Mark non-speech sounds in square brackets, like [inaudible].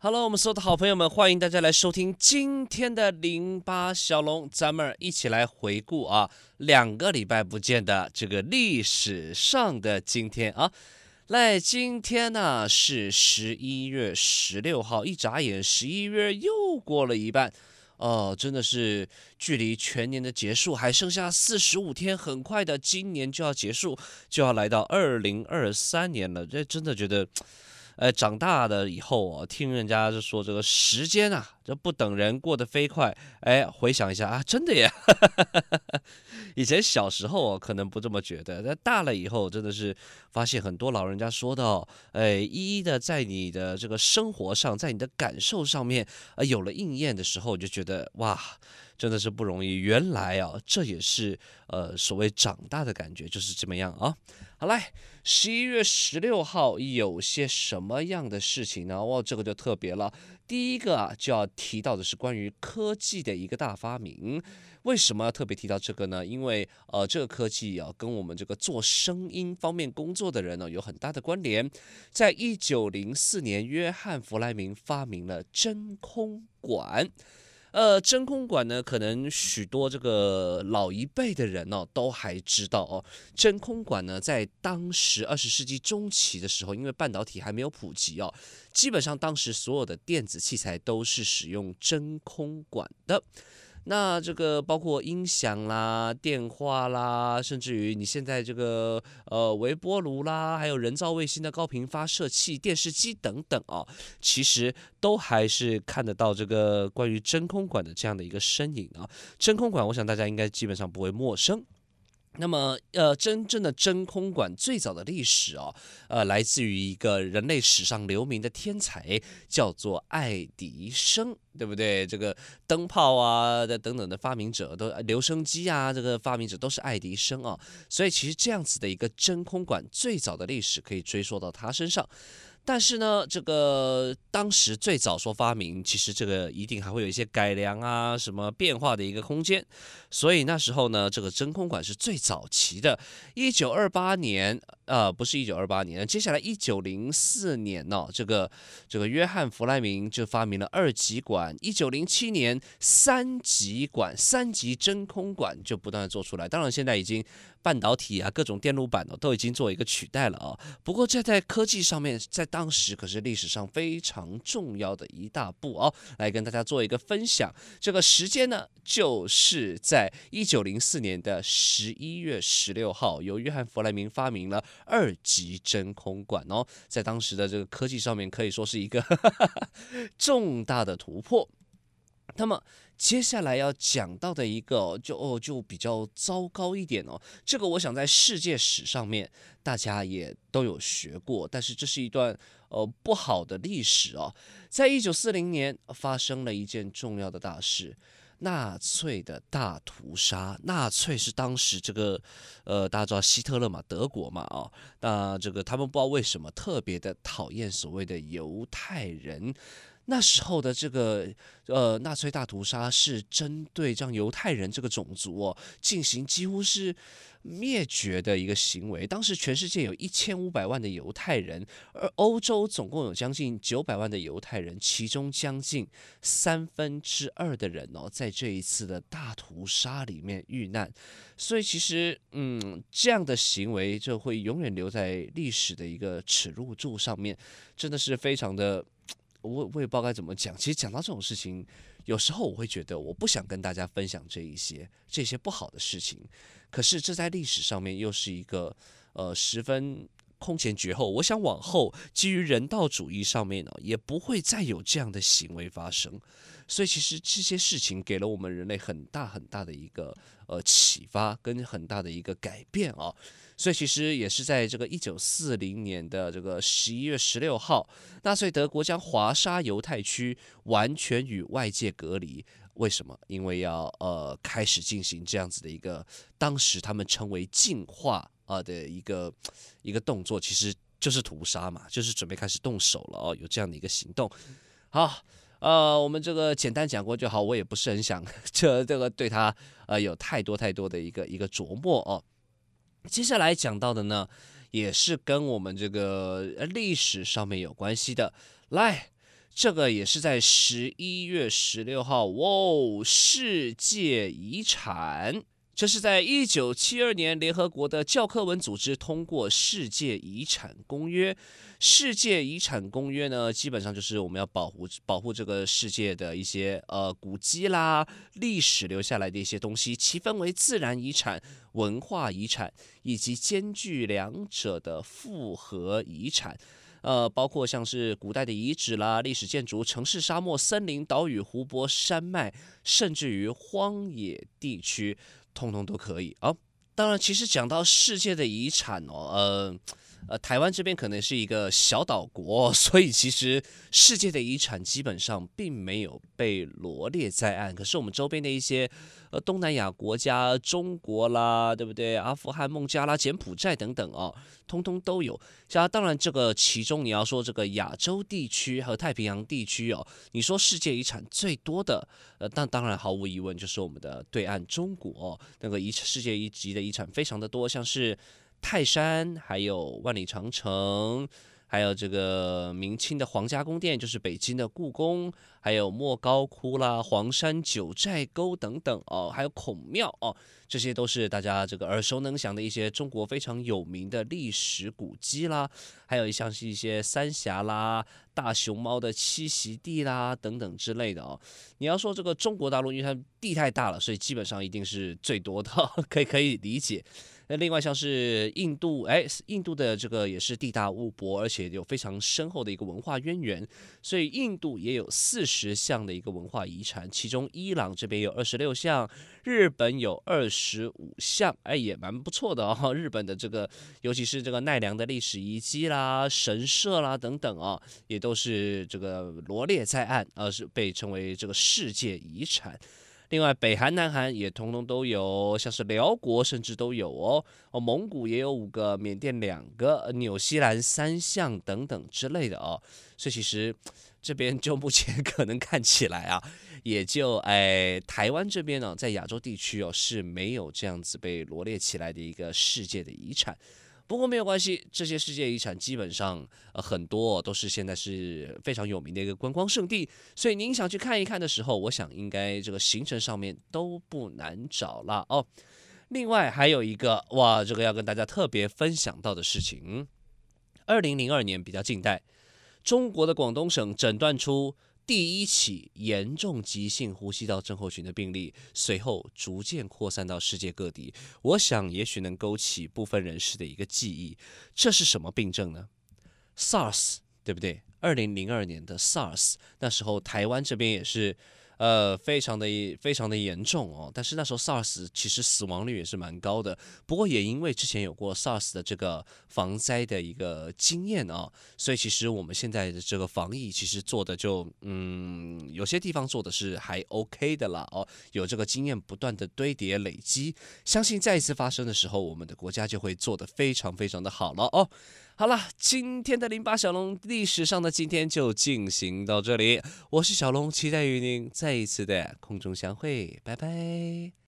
Hello，我们所有的好朋友们，欢迎大家来收听今天的零八小龙，咱们一起来回顾啊，两个礼拜不见的这个历史上的今天啊，来，今天呢是十一月十六号，一眨眼十一月又过了一半，哦，真的是距离全年的结束还剩下四十五天，很快的，今年就要结束，就要来到二零二三年了，这真的觉得。呃，长大的以后啊，听人家就说这个时间啊，这不等人，过得飞快。哎，回想一下啊，真的耶！[laughs] 以前小时候哦，可能不这么觉得，但大了以后，真的是发现很多老人家说的哦，哎，一一的在你的这个生活上，在你的感受上面，呃，有了应验的时候，就觉得哇。真的是不容易，原来啊，这也是呃所谓长大的感觉，就是这么样啊。好来，十一月十六号有些什么样的事情呢？哇，这个就特别了。第一个啊，就要提到的是关于科技的一个大发明。为什么要特别提到这个呢？因为呃，这个科技啊，跟我们这个做声音方面工作的人呢，有很大的关联。在一九零四年，约翰弗莱明发明了真空管。呃，真空管呢，可能许多这个老一辈的人哦，都还知道哦。真空管呢，在当时二十世纪中期的时候，因为半导体还没有普及哦，基本上当时所有的电子器材都是使用真空管的。那这个包括音响啦、电话啦，甚至于你现在这个呃微波炉啦，还有人造卫星的高频发射器、电视机等等啊，其实都还是看得到这个关于真空管的这样的一个身影啊。真空管，我想大家应该基本上不会陌生。那么，呃，真正的真空管最早的历史哦，呃，来自于一个人类史上留名的天才，叫做爱迪生，对不对？这个灯泡啊的等等的发明者都，留声机啊，这个发明者都是爱迪生啊。所以，其实这样子的一个真空管最早的历史可以追溯到他身上。但是呢，这个当时最早说发明，其实这个一定还会有一些改良啊，什么变化的一个空间。所以那时候呢，这个真空管是最早期的。一九二八年，呃，不是一九二八年，接下来一九零四年呢，这个这个约翰弗莱明就发明了二极管。一九零七年，三极管，三极真空管就不断的做出来。当然，现在已经。半导体啊，各种电路板哦，都已经做一个取代了啊。不过这在科技上面，在当时可是历史上非常重要的一大步哦。来跟大家做一个分享，这个时间呢，就是在一九零四年的十一月十六号，由约翰弗莱明发明了二级真空管哦。在当时的这个科技上面，可以说是一个 [laughs] 重大的突破。那么。接下来要讲到的一个就哦就比较糟糕一点哦，这个我想在世界史上面大家也都有学过，但是这是一段呃不好的历史哦。在一九四零年发生了一件重要的大事，纳粹的大屠杀。纳粹是当时这个呃大家知道希特勒嘛，德国嘛啊、那这个他们不知道为什么特别的讨厌所谓的犹太人。那时候的这个呃纳粹大屠杀是针对这样犹太人这个种族哦进行几乎是灭绝的一个行为。当时全世界有一千五百万的犹太人，而欧洲总共有将近九百万的犹太人，其中将近三分之二的人哦在这一次的大屠杀里面遇难。所以其实嗯这样的行为就会永远留在历史的一个耻辱柱上面，真的是非常的。我我也不知道该怎么讲。其实讲到这种事情，有时候我会觉得我不想跟大家分享这一些这些不好的事情。可是这在历史上面又是一个呃十分空前绝后。我想往后基于人道主义上面呢，也不会再有这样的行为发生。所以其实这些事情给了我们人类很大很大的一个呃启发跟很大的一个改变啊。所以其实也是在这个一九四零年的这个十一月十六号，纳粹德国将华沙犹太区完全与外界隔离。为什么？因为要呃开始进行这样子的一个，当时他们称为进化啊的一个一个动作，其实就是屠杀嘛，就是准备开始动手了哦，有这样的一个行动。好，呃，我们这个简单讲过就好，我也不是很想这这个对他呃有太多太多的一个一个琢磨哦。接下来讲到的呢，也是跟我们这个历史上面有关系的。来，这个也是在十一月十六号，哇，世界遗产。这是在一九七二年，联合国的教科文组织通过《世界遗产公约》。《世界遗产公约》呢，基本上就是我们要保护保护这个世界的一些呃古迹啦、历史留下来的一些东西，其分为自然遗产、文化遗产以及兼具两者的复合遗产。呃，包括像是古代的遗址啦、历史建筑、城市、沙漠、森林、岛屿、湖泊、山脉，甚至于荒野地区。通通都可以啊！当然，其实讲到世界的遗产哦，呃呃，台湾这边可能是一个小岛国，[laughs] 所以其实世界的遗产基本上并没有被罗列在案。可是我们周边的一些。呃，东南亚国家，中国啦，对不对？阿富汗、孟加拉、柬埔寨等等哦，通通都有。像当然，这个其中你要说这个亚洲地区和太平洋地区哦，你说世界遗产最多的，呃，那当然毫无疑问就是我们的对岸中国，那个遗世界一级的遗产非常的多，像是泰山，还有万里长城。还有这个明清的皇家宫殿，就是北京的故宫，还有莫高窟啦、黄山九寨沟等等哦，还有孔庙哦，这些都是大家这个耳熟能详的一些中国非常有名的历史古迹啦。还有一项是一些三峡啦、大熊猫的栖息地啦等等之类的哦。你要说这个中国大陆，因为它地太大了，所以基本上一定是最多的，可以可以理解。那另外像是印度，哎，印度的这个也是地大物博，而且有非常深厚的一个文化渊源，所以印度也有四十项的一个文化遗产，其中伊朗这边有二十六项，日本有二十五项，哎，也蛮不错的哦。[laughs] 日本的这个，尤其是这个奈良的历史遗迹啦、神社啦等等啊，也都是这个罗列在案，而是被称为这个世界遗产。另外，北韩、南韩也通通都有，像是辽国甚至都有哦。哦，蒙古也有五个，缅甸两个，纽西兰三项等等之类的哦。所以其实这边就目前 [laughs] 可能看起来啊，也就哎台湾这边呢，在亚洲地区哦是没有这样子被罗列起来的一个世界的遗产。不过没有关系，这些世界遗产基本上呃很多都是现在是非常有名的一个观光胜地，所以您想去看一看的时候，我想应该这个行程上面都不难找了哦。另外还有一个哇，这个要跟大家特别分享到的事情，二零零二年比较近代，中国的广东省诊断出。第一起严重急性呼吸道症候群的病例，随后逐渐扩散到世界各地。我想，也许能勾起部分人士的一个记忆。这是什么病症呢？SARS，对不对？二零零二年的 SARS，那时候台湾这边也是。呃，非常的非常的严重哦，但是那时候 SARS 其实死亡率也是蛮高的，不过也因为之前有过 SARS 的这个防灾的一个经验啊，所以其实我们现在的这个防疫其实做的就嗯，有些地方做的是还 OK 的啦哦，有这个经验不断的堆叠累积，相信再一次发生的时候，我们的国家就会做得非常非常的好了哦。好了，今天的零八小龙历史上的今天就进行到这里。我是小龙，期待与您再一次的空中相会，拜拜。